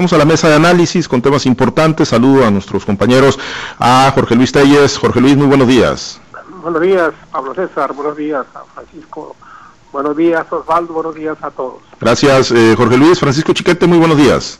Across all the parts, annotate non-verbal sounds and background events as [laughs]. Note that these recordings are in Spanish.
Vamos a la mesa de análisis con temas importantes. Saludo a nuestros compañeros, a Jorge Luis Telles. Jorge Luis, muy buenos días. Buenos días, Pablo César. Buenos días, a Francisco. Buenos días, Osvaldo. Buenos días a todos. Gracias, eh, Jorge Luis. Francisco Chiquete, muy buenos días.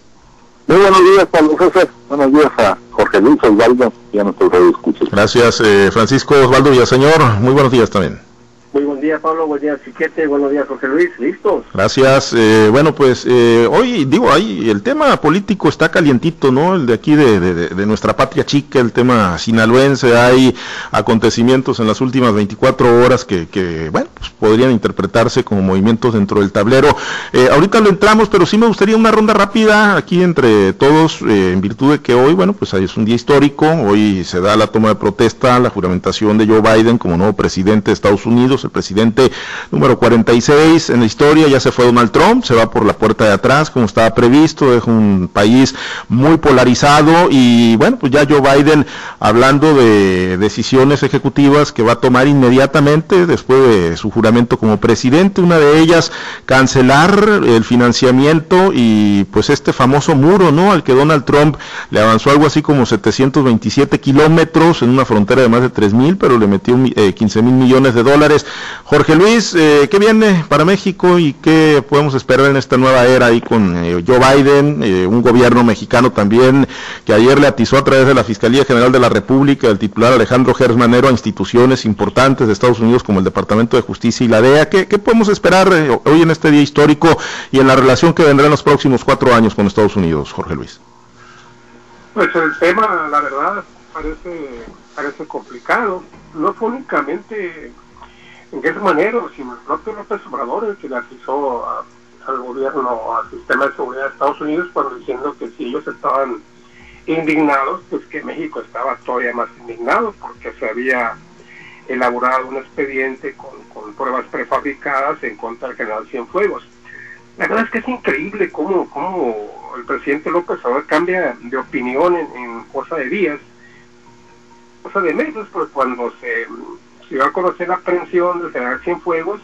Muy buenos días, Pablo César. Buenos días a Jorge Luis Osvaldo y a nuestros radioescuchos. Gracias, eh, Francisco Osvaldo Villaseñor. Muy buenos días también. Muy buen día, Pablo. Buen día, Chiquete. Buenos días, José Luis. ¿Listos? Gracias. Eh, bueno, pues eh, hoy, digo, ahí el tema político está calientito, ¿no? El de aquí de, de, nuestra patria chica, el tema sinaloense. Hay acontecimientos en las últimas 24 horas que, que bueno, pues podrían interpretarse como movimientos dentro del tablero. Eh, ahorita lo entramos, pero sí me gustaría una ronda rápida aquí entre todos, eh, en virtud de que hoy, bueno, pues es un día histórico. Hoy se da la toma de protesta, la juramentación de Joe Biden como nuevo presidente de Estados Unidos el presidente número 46 en la historia, ya se fue Donald Trump, se va por la puerta de atrás como estaba previsto, es un país muy polarizado y bueno, pues ya Joe Biden hablando de decisiones ejecutivas que va a tomar inmediatamente después de su juramento como presidente, una de ellas cancelar el financiamiento y pues este famoso muro, ¿no? Al que Donald Trump le avanzó algo así como 727 kilómetros en una frontera de más de 3 mil, pero le metió 15 eh, mil millones de dólares. Jorge Luis, eh, ¿qué viene para México y qué podemos esperar en esta nueva era ahí con eh, Joe Biden, eh, un gobierno mexicano también que ayer le atizó a través de la Fiscalía General de la República, el titular Alejandro Gersmanero, a instituciones importantes de Estados Unidos como el Departamento de Justicia y la DEA? ¿Qué, podemos esperar hoy en este día histórico y en la relación que vendrá en los próximos cuatro años con Estados Unidos, Jorge Luis? Pues el tema, la verdad, parece, parece complicado. No fue únicamente en qué manera, sino el propio López Obrador el que le acusó al gobierno, al sistema de seguridad de Estados Unidos, cuando diciendo que si ellos estaban indignados, pues que México estaba todavía más indignado porque se había elaborado un expediente con, pruebas prefabricadas en contra del general Cienfuegos. La verdad es que es increíble cómo, cómo el presidente López Obrador cambia de opinión en, en cosa de días, cosa de meses, porque cuando se se dio a conocer la aprehensión del general Cienfuegos,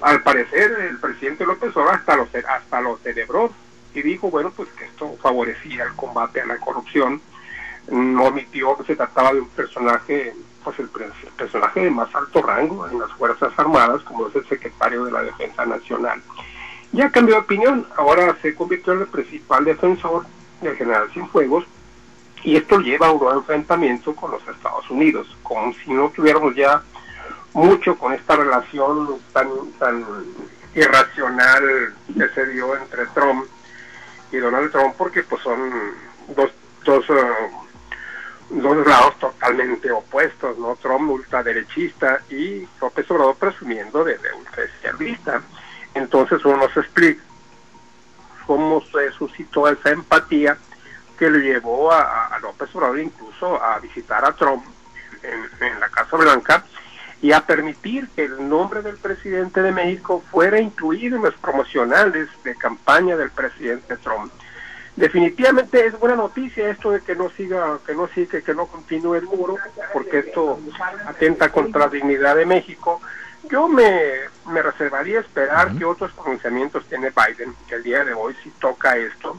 al parecer el presidente López Obrador hasta lo, hasta lo celebró y dijo, bueno, pues que esto favorecía el combate a la corrupción, no omitió que se trataba de un personaje, pues el, personaje de más alto rango en las Fuerzas Armadas, como es el secretario de la Defensa Nacional. Ya cambió de opinión, ahora se convirtió en el principal defensor del general Cienfuegos, y esto lleva a un enfrentamiento con los Estados Unidos, como si no tuviéramos ya mucho con esta relación tan, tan irracional que se dio entre Trump y Donald Trump, porque pues son dos, dos, eh, dos lados totalmente opuestos, ¿no? Trump ultraderechista y López Obrador presumiendo de, de ultraizquierdista. Entonces uno se explica cómo se suscitó esa empatía que le llevó a, López Obrador incluso a visitar a Trump en, la Casa Blanca y a permitir que el nombre del presidente de México fuera incluido en los promocionales de campaña del presidente Trump. Definitivamente es buena noticia esto de que no siga, que no siga, que no continúe el muro, porque esto atenta contra la dignidad de México. Yo me, me reservaría esperar que otros pronunciamientos tiene Biden, que el día de hoy si toca esto,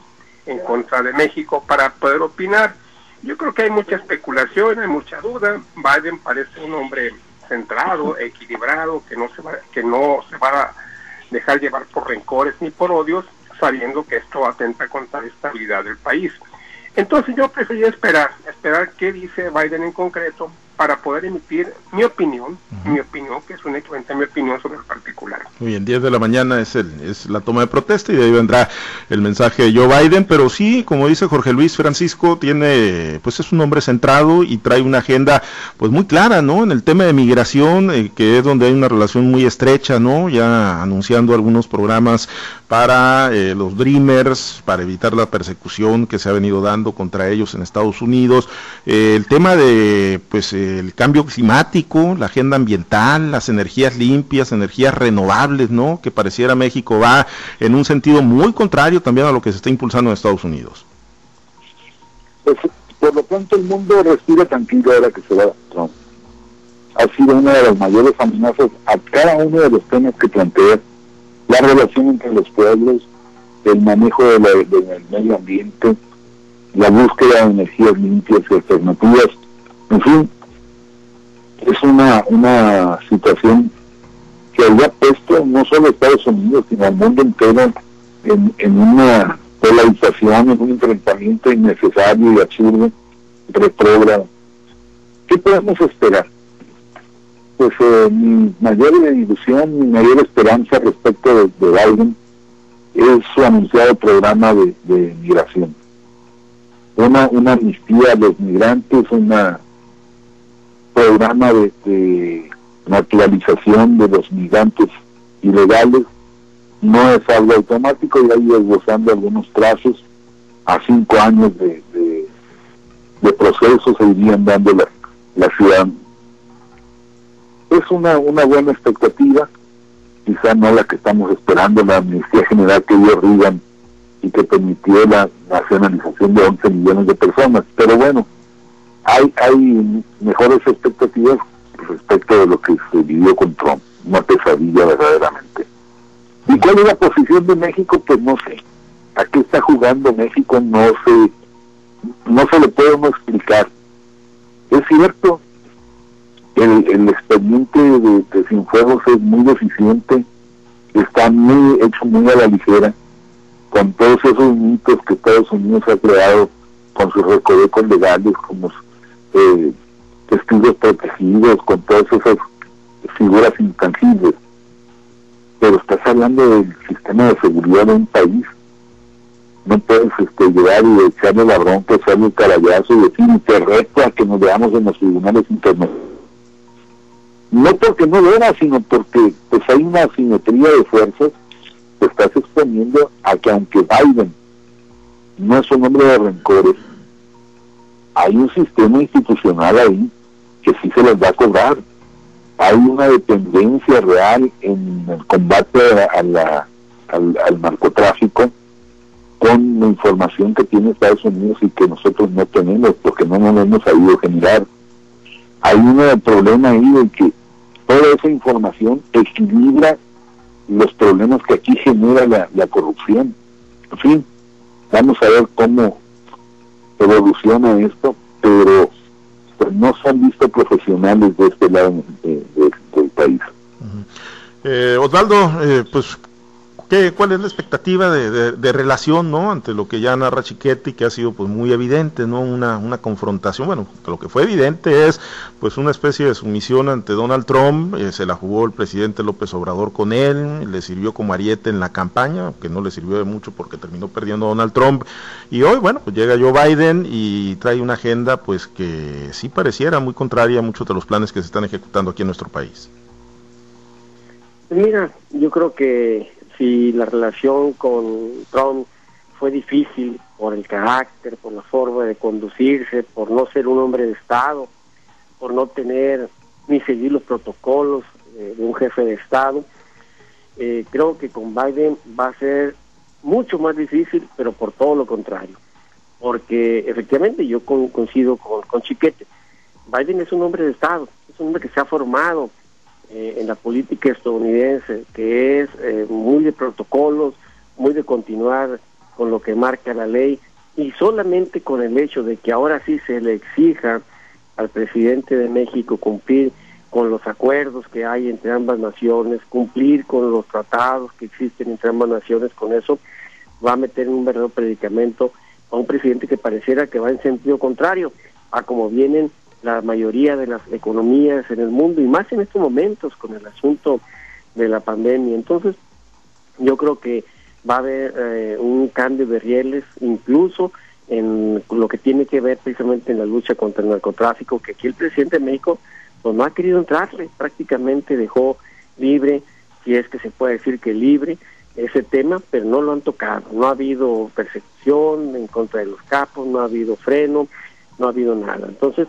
en contra de México para poder opinar. Yo creo que hay mucha especulación, hay mucha duda. Biden parece un hombre centrado, [laughs] equilibrado, que no se va, que no se va a dejar llevar por rencores ni por odios, sabiendo que esto atenta contra la estabilidad del país. Entonces yo prefería esperar, esperar qué dice Biden en concreto para poder emitir mi opinión, mi opinión, que es únicamente mi opinión sobre el particular. Muy bien, 10 de la mañana es, el, es la toma de protesta y de ahí vendrá el mensaje de Joe Biden, pero sí, como dice Jorge Luis Francisco, tiene, pues es un hombre centrado y trae una agenda pues muy clara, ¿no? En el tema de migración, eh, que es donde hay una relación muy estrecha, ¿no? Ya anunciando algunos programas para eh, los Dreamers, para evitar la persecución que se ha venido dando contra ellos en Estados Unidos, eh, el tema de, pues, el cambio climático, la agenda ambiental, las energías limpias, energías renovables, ¿no? Que pareciera México va en un sentido muy contrario también a lo que se está impulsando en Estados Unidos. Pues, por lo tanto, el mundo respira tranquilo ahora que se va Trump. Ha sido una de las mayores amenazas a cada uno de los temas que plantea la relación entre los pueblos, el manejo del medio ambiente, la búsqueda de energías limpias y alternativas, en fin, es una, una situación que había puesto no solo Estados Unidos, sino al mundo entero en, en una polarización, en un enfrentamiento innecesario y absurdo, retrógrado. ¿Qué podemos esperar? Pues eh, mi mayor ilusión, mi mayor esperanza respecto de, Biden es su anunciado programa de, migración. Una, una amnistía a los migrantes, un programa de naturalización de los migrantes ilegales no es algo automático, y ahí esbozando algunos trazos, a cinco años de, de, proceso se irían dando la, la ciudad. Es una, una buena expectativa, quizá no la que estamos esperando, la amnistía general que dio Reagan y que permitió la nacionalización de 11 millones de personas, pero bueno, hay, hay mejores expectativas respecto de lo que se vivió con Trump, una pesadilla verdaderamente. ¿Y cuál es la posición de México? Pues no sé. ¿A qué está jugando México? No sé. No se lo podemos explicar. Es cierto, el, el expediente de, de Cienfuegos es muy deficiente, está muy hecho muy a la ligera, con todos esos mitos que Estados Unidos ha creado con sus recovecos legales, como eh, testigos protegidos, con todas esas figuras intangibles pero estás hablando del sistema de seguridad de un país. No puedes este, llegar y echarle la bronca, echarle el carayazo y decir, te a que nos veamos en los tribunales internacionales. No porque no lo era, sino porque pues hay una asimetría de fuerzas que estás exponiendo a que aunque Biden no es un hombre de rencores, hay un sistema institucional ahí que sí se les va a cobrar hay una dependencia real en el combate a la, al, narcotráfico con la información que tiene Estados Unidos y que nosotros no tenemos porque no nos hemos sabido generar. Hay un problema ahí de que toda esa información equilibra los problemas que aquí genera la, la corrupción. En fin, vamos a ver cómo evoluciona esto, pero pues no se han visto profesionales de este lado del país. Eh, Osvaldo, eh, pues ¿Qué, ¿Cuál es la expectativa de, relación, no, ante lo que ya narra Chiquetti, que ha sido pues muy evidente, no, una, una confrontación, bueno, lo que fue evidente es pues una especie de sumisión ante Donald Trump, eh, se la jugó el presidente López Obrador con él, le sirvió como ariete en la campaña, que no le sirvió de mucho porque terminó perdiendo Donald Trump, y hoy, bueno, pues llega Joe Biden y trae una agenda pues que sí pareciera muy contraria a muchos de los planes que se están ejecutando aquí en nuestro país. Mira, yo creo que si la relación con Trump fue difícil por el carácter, por la forma de conducirse, por no ser un hombre de Estado, por no tener ni seguir los protocolos eh, de un jefe de Estado. Eh, creo que con Biden va a ser mucho más difícil, pero por todo lo contrario. Porque efectivamente yo coincido con, con Chiquete. Biden es un hombre de Estado, es un hombre que se ha formado eh, en la política estadounidense, que es eh, muy de protocolos, muy de continuar con lo que marca la ley, y solamente con el hecho de que ahora sí se le exija al presidente de México cumplir con los acuerdos que hay entre ambas naciones, cumplir con los tratados que existen entre ambas naciones, con eso va a meter un verdadero predicamento a un presidente que pareciera que va en sentido contrario a como vienen la mayoría de las economías en el mundo y más en estos momentos con el asunto de la pandemia. Entonces, yo creo que va a haber eh, un cambio de rieles incluso en lo que tiene que ver precisamente en la lucha contra el narcotráfico, que aquí el presidente de México pues no ha querido entrarle, prácticamente dejó libre, si es que se puede decir que libre, ese tema, pero no lo han tocado. No ha habido percepción en contra de los capos, no ha habido freno, no ha habido nada. Entonces,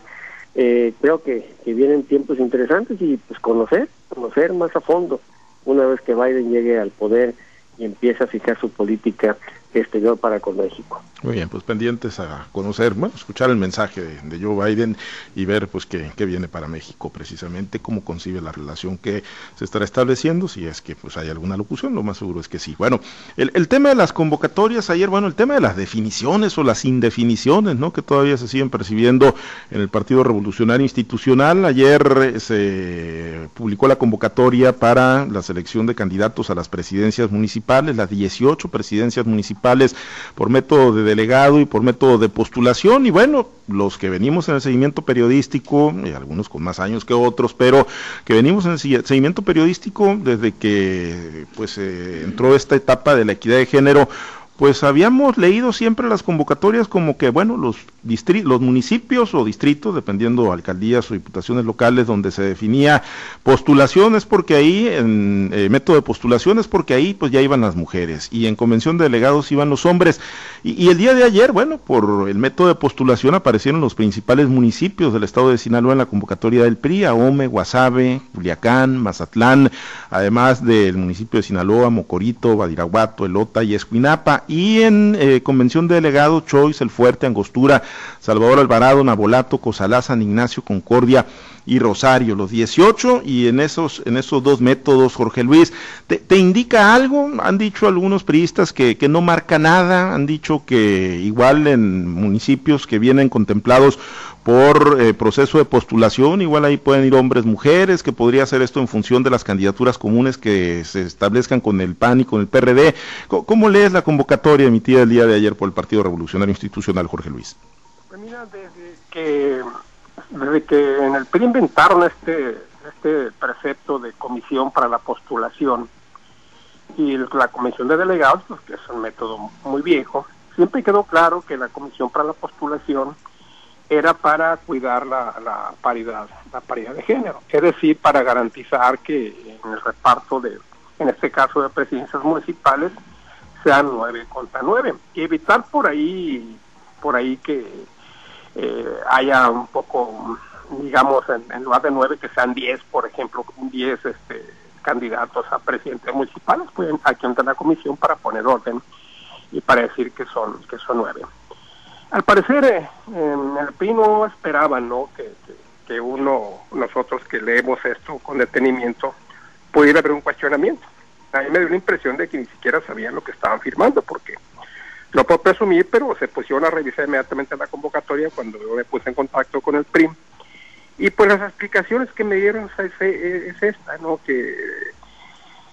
eh, creo que, vienen tiempos interesantes y pues conocer, conocer más a fondo. Una vez que Biden llegue al poder y empiece a fijar su política exterior para con México. Muy bien, pues pendientes a conocer, bueno, escuchar el mensaje de, Joe Biden y ver pues qué, qué, viene para México precisamente, cómo concibe la relación que se estará estableciendo, si es que pues hay alguna locución, lo más seguro es que sí. Bueno, el, el tema de las convocatorias ayer, bueno, el tema de las definiciones o las indefiniciones, ¿no? Que todavía se siguen percibiendo en el Partido Revolucionario Institucional. Ayer se publicó la convocatoria para la selección de candidatos a las presidencias municipales, las 18 presidencias municipales por método de delegado y por método de postulación. Y bueno, los que venimos en el seguimiento periodístico, y algunos con más años que otros, pero que venimos en el seguimiento periodístico desde que pues eh, entró esta etapa de la equidad de género, pues habíamos leído siempre las convocatorias como que, bueno, los, los municipios o distritos, dependiendo alcaldías o diputaciones locales, donde se definía postulaciones, porque ahí, en eh, método de postulaciones, porque ahí pues ya iban las mujeres, y en convención de delegados iban los hombres. Y, el día de ayer, bueno, por el método de postulación aparecieron los principales municipios del estado de Sinaloa en la convocatoria del PRI, Ahome, Guasave, Culiacán, Mazatlán, además del municipio de Sinaloa, Mocorito, Badiraguato, Elota y Escuinapa y en eh, convención de delegados, Choice, El Fuerte, Angostura, Salvador Alvarado, Nabolato, Cosalá, San Ignacio, Concordia y Rosario, los 18, y en esos, en esos dos métodos, Jorge Luis, ¿te, indica algo? Han dicho algunos periodistas que, que no marca nada, han dicho que igual en municipios que vienen contemplados por eh, proceso de postulación, igual ahí pueden ir hombres, mujeres, que podría ser esto en función de las candidaturas comunes que se establezcan con el PAN y con el PRD. ¿Cómo, lees la convocatoria emitida el día de ayer por el Partido Revolucionario Institucional, Jorge Luis? Pues mira, desde que, desde que en el PRI inventaron este, este precepto de comisión para la postulación y la comisión de delegados, pues que es un método muy viejo, siempre quedó claro que la comisión para la postulación era para cuidar la, paridad, la paridad de género, es decir, para garantizar que en el reparto de, en este caso de presidencias municipales, sean nueve contra nueve y evitar por ahí, por ahí que eh, haya un poco, digamos, en, lugar de nueve que sean diez, por ejemplo, diez este, candidatos a presidentes municipales, pues aquí entra la comisión para poner orden y para decir que son que son nueve. Al parecer, eh, en el PRI no esperaban ¿no? Que, que, uno, nosotros que leemos esto con detenimiento, pudiera haber un cuestionamiento. A mí me dio la impresión de que ni siquiera sabían lo que estaban firmando, porque lo puedo presumir, pero se pusieron a revisar inmediatamente la convocatoria cuando yo me puse en contacto con el PRI. Y pues las explicaciones que me dieron es, es esta, ¿no? Que,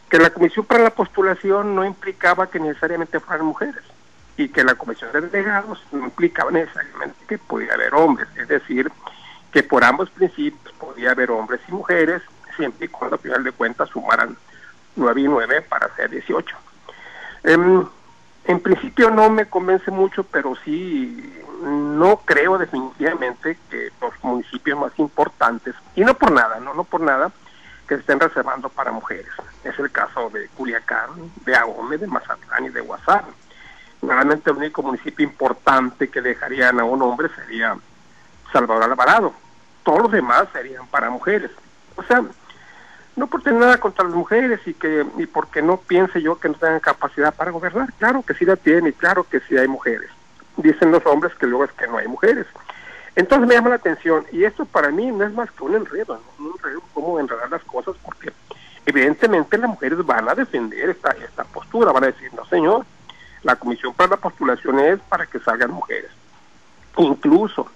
que la comisión para la postulación no implicaba que necesariamente fueran mujeres y que la comisión de delegados no implicaba necesariamente que podía haber hombres, es decir, que por ambos principios podía haber hombres y mujeres, siempre y cuando al final de cuentas sumaran 9 y 9 para ser 18. Em, en principio no me convence mucho, pero sí no creo definitivamente que los municipios más importantes, y no por nada, no, no por nada, que se estén reservando para mujeres. Es el caso de Culiacán, de Agome, de Mazatlán y de Guasave Realmente el único municipio importante que dejarían a un hombre sería Salvador Alvarado. Todos los demás serían para mujeres. O sea, no por tener nada contra las mujeres y que y porque no piense yo que no tengan capacidad para gobernar. Claro que sí la tienen y claro que sí hay mujeres. Dicen los hombres que luego es que no hay mujeres. Entonces me llama la atención y esto para mí no es más que un enredo, un enredo cómo enredar las cosas porque evidentemente las mujeres van a defender esta, esta postura, van a decir, no señor, la comisión para la postulación es para que salgan mujeres. Incluso,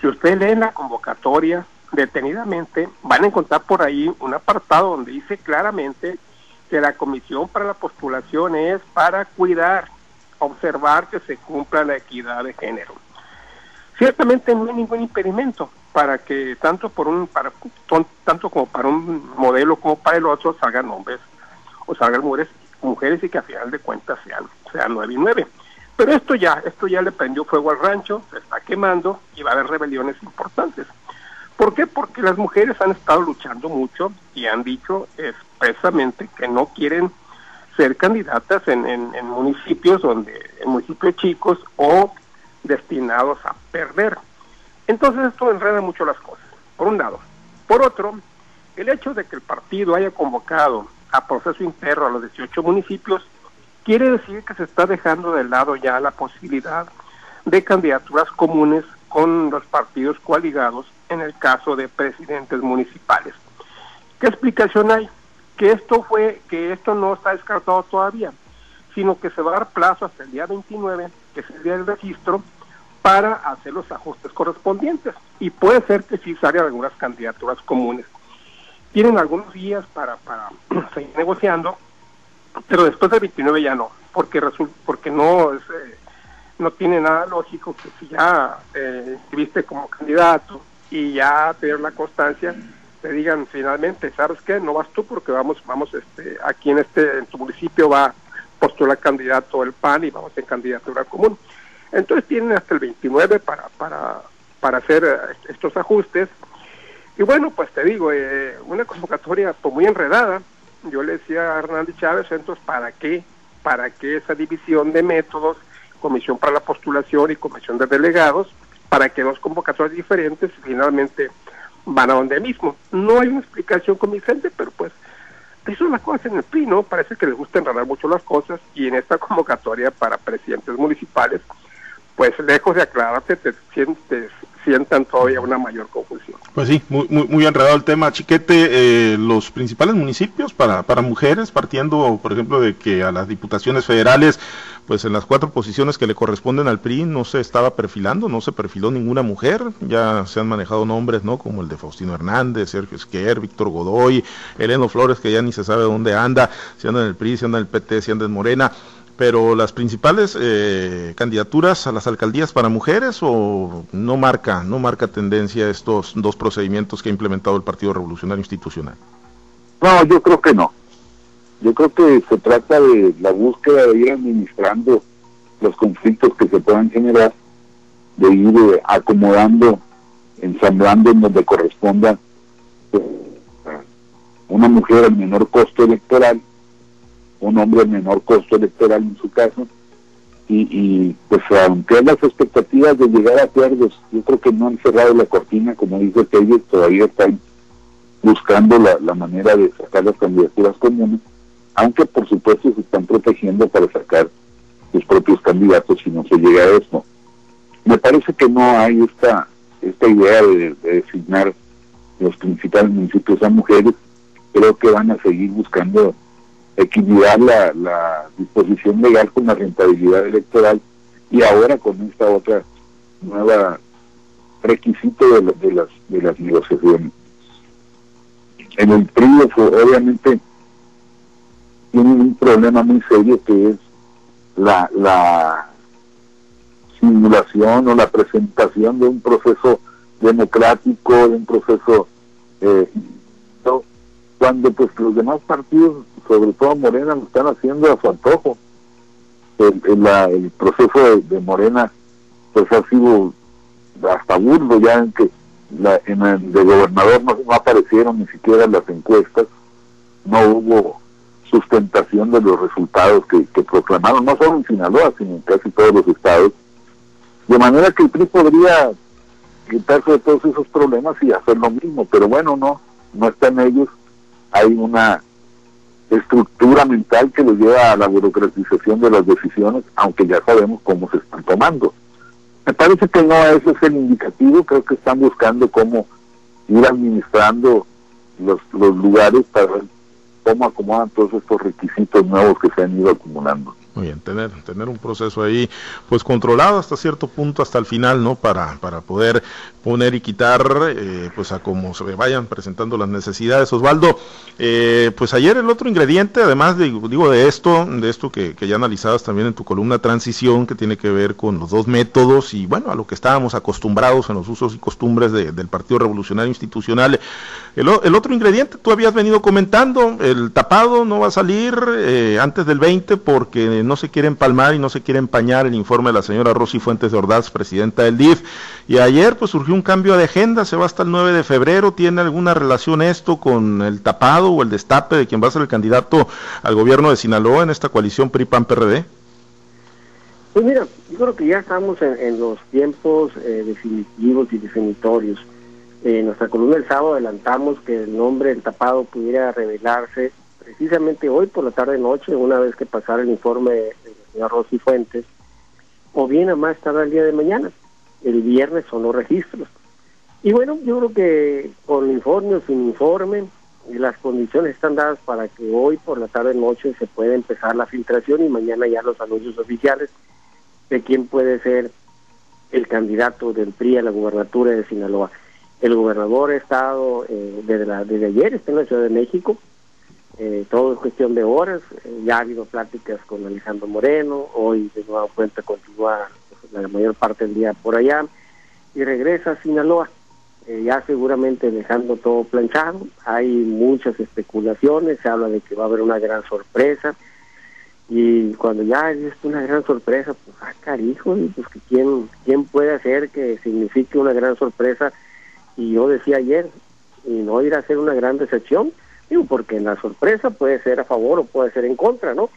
si ustedes leen la convocatoria detenidamente, van a encontrar por ahí un apartado donde dice claramente que la comisión para la postulación es para cuidar, observar que se cumpla la equidad de género. Ciertamente no hay ningún impedimento para que tanto por un para tanto como para un modelo como para el otro salgan hombres o salgan mujeres mujeres y que a final de cuentas sean, sean nueve y nueve. Pero esto ya, esto ya le prendió fuego al rancho, se está quemando y va a haber rebeliones importantes. ¿Por qué? Porque las mujeres han estado luchando mucho y han dicho expresamente que no quieren ser candidatas en, en, municipios donde, en municipios chicos o destinados a perder. Entonces esto enreda mucho las cosas, por un lado. Por otro, el hecho de que el partido haya convocado a proceso interno a los 18 municipios quiere decir que se está dejando de lado ya la posibilidad de candidaturas comunes con los partidos coaligados en el caso de presidentes municipales. ¿Qué explicación hay? Que esto fue, que esto no está descartado todavía, sino que se va a dar plazo hasta el día 29, que es el día del registro, para hacer los ajustes correspondientes. Y puede ser que sí salgan algunas candidaturas comunes. Tienen algunos días para, para [clears throat] seguir negociando, pero después del 29 ya no, porque resulta, porque no es, eh, no tiene nada lógico que si ya eh, como candidato y ya tener la constancia, te digan finalmente, ¿sabes qué? No vas tú porque vamos, vamos, este, aquí en este, en tu municipio va postular candidato el PAN y vamos en candidatura común. Entonces tienen hasta el 29 para, para, para hacer eh, estos ajustes. Y bueno, pues te digo, eh, una convocatoria pues, muy enredada. Yo le decía a Hernández Chávez, entonces, ¿para qué? ¿Para qué esa división de métodos? comisión para la postulación y comisión de delegados, para que dos convocatorias diferentes finalmente van a donde mismo. No hay una explicación convincente, pero pues eso es la cosa en el PRI, ¿no? Parece que les gusta enredar mucho las cosas y en esta [laughs] convocatoria para presidentes municipales, pues lejos de aclararte, te sientes sientan todavía una mayor confusión. Pues sí, muy, muy, muy enredado el tema. Chiquete, eh, los principales municipios para, para mujeres, partiendo, por ejemplo, de que a las diputaciones federales, pues en las cuatro posiciones que le corresponden al PRI no se estaba perfilando, no se perfiló ninguna mujer. Ya se han manejado nombres, ¿no? Como el de Faustino Hernández, Sergio Esquer, Víctor Godoy, Eleno Flores, que ya ni se sabe dónde anda, si anda en el PRI, si anda en el PT, si anda en Morena pero las principales eh, candidaturas a las alcaldías para mujeres o no marca no marca tendencia estos dos procedimientos que ha implementado el Partido Revolucionario Institucional. No, yo creo que no. Yo creo que se trata de la búsqueda de ir administrando los conflictos que se puedan generar, de ir eh, acomodando, ensamblando en donde corresponda eh, una mujer al menor costo electoral un hombre de menor costo electoral en su caso, y, pues aunque las expectativas de llegar a acuerdos, yo creo que no han cerrado la cortina, como dice Pérez, todavía están buscando la, la manera de sacar las candidaturas comunes, aunque por supuesto se están protegiendo para sacar sus propios candidatos si no se llega a eso. Me parece que no hay esta, esta idea de, de designar los principales municipios a mujeres, creo que van a seguir buscando equilibrar la, disposición legal con la rentabilidad electoral y ahora con esta otra nueva requisito de, de las de las negociaciones. En el PRI obviamente tiene un problema muy serio que es la, la simulación o la presentación de un proceso democrático, de un proceso eh, cuando pues los demás partidos, sobre todo Morena, lo están haciendo a su antojo. El, proceso de, Morena pues ha sido hasta burdo ya en que la, en el de gobernador no, aparecieron ni siquiera las encuestas, no hubo sustentación de los resultados que, que proclamaron, no solo en Sinaloa, sino en casi todos los estados. De manera que el PRI podría quitarse de todos esos problemas y hacer lo mismo, pero bueno, no, no está en ellos hay una estructura mental que lo lleva a la burocratización de las decisiones, aunque ya sabemos cómo se están tomando. Me parece que no ese es el indicativo, creo que están buscando cómo ir administrando los, los lugares para ver cómo acomodan todos estos requisitos nuevos que se han ido acumulando. Muy bien, tener, tener un proceso ahí pues controlado hasta cierto punto, hasta el final, ¿no? Para, para poder poner y quitar eh, pues a cómo se vayan presentando las necesidades. Osvaldo, eh, pues ayer el otro ingrediente, además de, digo, de esto, de esto que, que ya analizabas también en tu columna transición, que tiene que ver con los dos métodos y bueno, a lo que estábamos acostumbrados en los usos y costumbres del Partido Revolucionario Institucional. El, otro ingrediente, tú habías venido comentando, el tapado no va a salir eh, antes del 20 porque no se quiere empalmar y no se quiere empañar el informe de la señora Rosy Fuentes de Ordaz, presidenta del DIF. Y ayer pues surgió un cambio de agenda, se va hasta el 9 de febrero. ¿Tiene alguna relación esto con el tapado o el destape de quien va a ser el candidato al gobierno de Sinaloa en esta coalición PRI-PAN-PRD? Pues mira, yo creo que ya estamos en, los tiempos eh, definitivos y definitorios. En nuestra columna del sábado adelantamos que el nombre del tapado pudiera revelarse precisamente hoy por la tarde noche, una vez que pasara el informe del señor Rosy Fuentes, o bien a más tarde el día de mañana. El viernes son los registros. Y bueno, yo creo que con informe o sin informe, las condiciones están dadas para que hoy por la tarde noche se pueda empezar la filtración y mañana ya los anuncios oficiales de quién puede ser el candidato del PRI a la gubernatura de Sinaloa. El gobernador ha estado eh, desde, la, desde ayer, está en la Ciudad de México, eh, todo es cuestión de horas, eh, ya ha habido pláticas con Alejandro Moreno, hoy de nueva cuenta continúa la mayor parte del día por allá. Y regresa a Sinaloa, eh, ya seguramente dejando todo planchado, hay muchas especulaciones, se habla de que va a haber una gran sorpresa, y cuando ya es una gran sorpresa, pues ah carijo, pues quién, quién puede hacer que signifique una gran sorpresa, y yo decía ayer, y no ir a ser una gran decepción, digo, porque la sorpresa puede ser a favor o puede ser en contra, ¿no?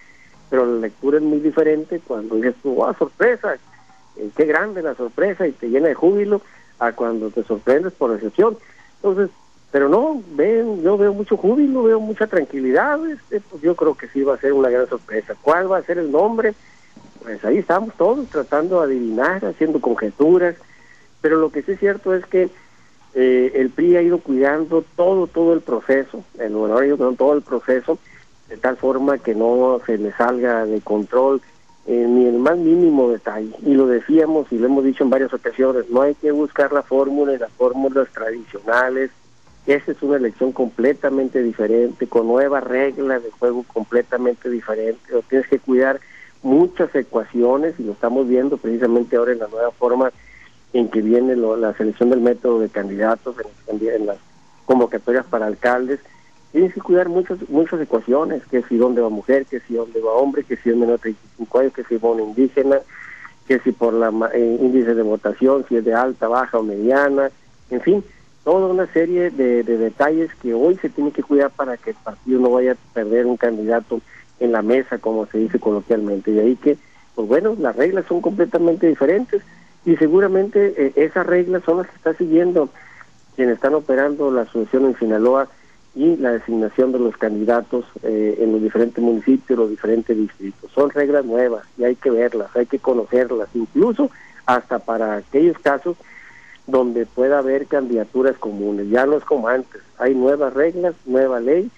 Pero la lectura es muy diferente cuando dices tú, ah, sorpresa, eh, qué grande la sorpresa y te llena de júbilo, a cuando te sorprendes por decepción. Entonces, pero no, ven, yo veo mucho júbilo, veo mucha tranquilidad, este, pues yo creo que sí va a ser una gran sorpresa. ¿Cuál va a ser el nombre? Pues ahí estamos todos tratando de adivinar, haciendo conjeturas, pero lo que sí es cierto es que eh, el PRI ha ido cuidando todo, todo el proceso, el gobernador ha todo el proceso, de tal forma que no se le salga de control eh, ni el más mínimo detalle. Y lo decíamos y lo hemos dicho en varias ocasiones, no hay que buscar la fórmula y las fórmulas tradicionales, esta es una elección completamente diferente, con nuevas reglas de juego completamente diferentes. Tienes que cuidar muchas ecuaciones y lo estamos viendo precisamente ahora en la nueva forma en que viene la selección del método de candidatos en, las convocatorias para alcaldes. Tienes que cuidar muchas muchas ecuaciones, que si dónde va mujer, que si dónde va hombre, que si es menor de 35 años, que si va una indígena, que si por la eh, índice de votación, si es de alta, baja o mediana, en fin, toda una serie de, detalles que hoy se tiene que cuidar para que el partido no vaya a perder un candidato en la mesa, como se dice coloquialmente. Y ahí que, pues bueno, las reglas son completamente diferentes y seguramente eh, esas reglas son las que está siguiendo quienes están operando la asociación en Sinaloa y la designación de los candidatos eh, en los diferentes municipios, los diferentes distritos. Son reglas nuevas y hay que verlas, hay que conocerlas, incluso hasta para aquellos casos donde pueda haber candidaturas comunes. Ya no es como antes, hay nuevas reglas, nueva ley,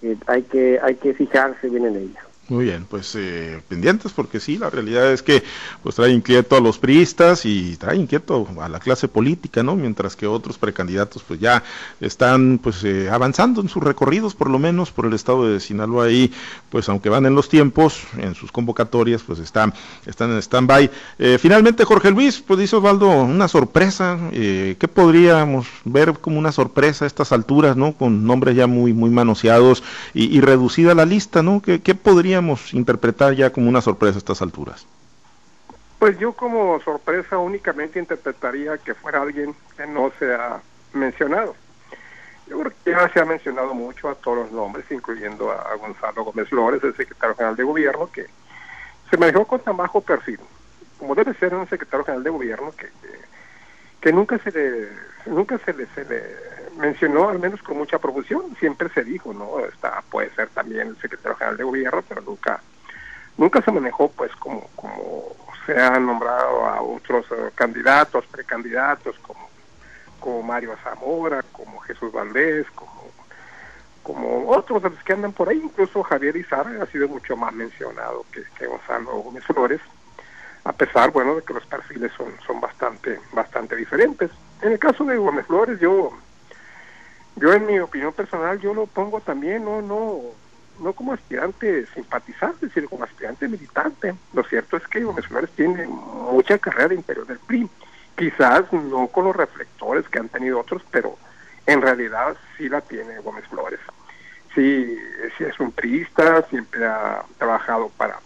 que hay que, hay que fijarse bien en ella. Muy bien, pues eh, pendientes porque sí, la realidad es que pues trae inquieto a los priistas y trae inquieto a la clase política, ¿no? Mientras que otros precandidatos pues ya están pues eh, avanzando en sus recorridos por lo menos por el estado de Sinaloa y pues aunque van en los tiempos, en sus convocatorias pues están, están en stand-by. Eh, finalmente Jorge Luis, pues dice Osvaldo, una sorpresa, ¿qué podríamos ver como una sorpresa a estas alturas, ¿no? Con nombres ya muy, muy manoseados y, reducida la lista, ¿no? ¿Qué, qué podría interpretar ya como una sorpresa a estas alturas? Pues yo como sorpresa únicamente interpretaría que fuera alguien que no se ha mencionado. Yo creo que ya se ha mencionado mucho a todos los nombres, incluyendo a Gonzalo Gómez Flores, el secretario general de gobierno, que se manejó con tan bajo perfil, como debe ser un secretario general de gobierno que, que, nunca se le nunca se le, se le mencionó al menos con mucha profusión, siempre se dijo, ¿no? Está, puede ser también el secretario general de gobierno, pero nunca, nunca se manejó pues como, como se han nombrado a otros eh, candidatos, precandidatos, como, como Mario Zamora, como Jesús Valdés, como, como otros que andan por ahí, incluso Javier Izar ha sido mucho más mencionado que, que Gonzalo Gómez Flores, a pesar, bueno, de que los perfiles son, son bastante, bastante diferentes. En el caso de Gómez Flores, yo yo en mi opinión personal yo lo pongo también no no no como aspirante simpatizante sino como aspirante militante. Lo cierto es que Gómez Flores tiene mucha carrera de interior del PRI quizás no con los reflectores que han tenido otros pero en realidad sí la tiene Gómez Flores. Sí, sí es un priista siempre ha trabajado para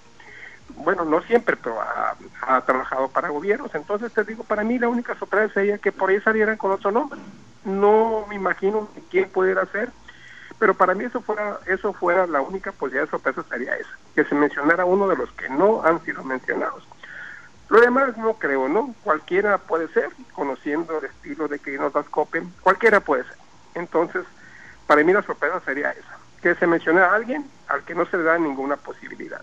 bueno, no siempre, pero ha, trabajado para gobiernos. Entonces te digo, para mí la única sorpresa sería que por ahí salieran con otro nombre no me imagino quién pudiera ser, pero para mí eso fuera eso fuera la única posibilidad de sorpresa sería esa, que se mencionara uno de los que no han sido mencionados. Lo demás no creo, ¿no? Cualquiera puede ser, conociendo el estilo de que nos das copen, cualquiera puede ser. Entonces, para mí la sorpresa sería esa. que se mencione a alguien al que no se le da ninguna posibilidad.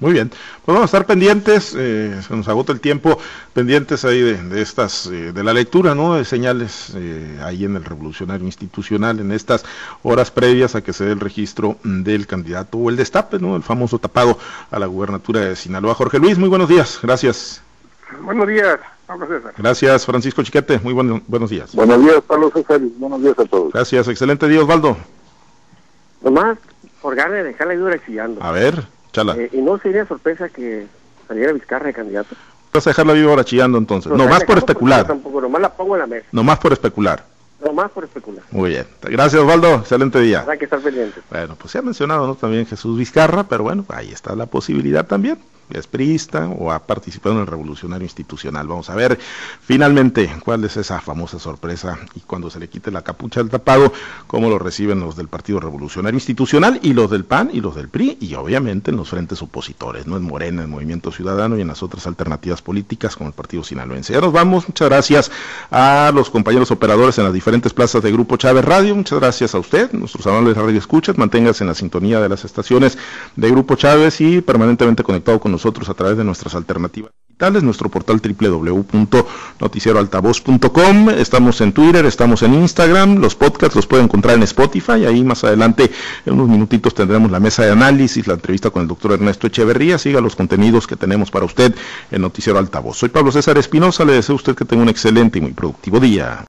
Muy bien, pues vamos a estar pendientes, eh, se nos agota el tiempo, pendientes ahí de, estas, eh, de la lectura, ¿no? De señales eh, ahí en el revolucionario institucional, en estas horas previas a que se dé el registro del candidato o el destape, ¿no? El famoso tapado a la gubernatura de Sinaloa. Jorge Luis, muy buenos días, gracias. Buenos días, Pablo César. Gracias, Francisco Chiquete, muy buenos días. Buenos días, Pablo César, buenos días a todos. Gracias, excelente día, Osvaldo. Nomás, por ganas de dejar la. A ver. Eh, ¿Y no sería sorpresa que saliera Vizcarra de candidato? Vas a dejarla viva ahora chillando entonces. No, más por especular. Tampoco, nomás la pongo en la mesa. No más por especular. No más por especular. Muy bien. Gracias, Osvaldo. Excelente día. Hay que estar pendiente. Bueno, pues se ha mencionado ¿no? también Jesús Vizcarra, pero bueno, ahí está la posibilidad también es priista o ha participado en el revolucionario institucional. Vamos a ver finalmente cuál es esa famosa sorpresa y cuando se le quite la capucha del tapado, cómo lo reciben los del Partido Revolucionario Institucional y los del PAN y los del PRI y obviamente en los frentes opositores, no en Morena, en Movimiento Ciudadano y en las otras alternativas políticas como el Partido Sinaloense. Ya nos vamos, muchas gracias a los compañeros operadores en las diferentes plazas de Grupo Chávez Radio, muchas gracias a usted, nuestros amables radio escuchas, manténgase en la sintonía de las estaciones de Grupo Chávez y permanentemente conectado con nosotros nosotros a través de nuestras alternativas digitales, nuestro portal www.noticieroaltavoz.com, estamos en Twitter, estamos en Instagram, los podcasts los puede encontrar en Spotify, ahí más adelante en unos minutitos tendremos la mesa de análisis, la entrevista con el doctor Ernesto Echeverría, siga los contenidos que tenemos para usted en Noticiero Altavoz. Soy Pablo César Espinosa, le deseo a usted que tenga un excelente y muy productivo día.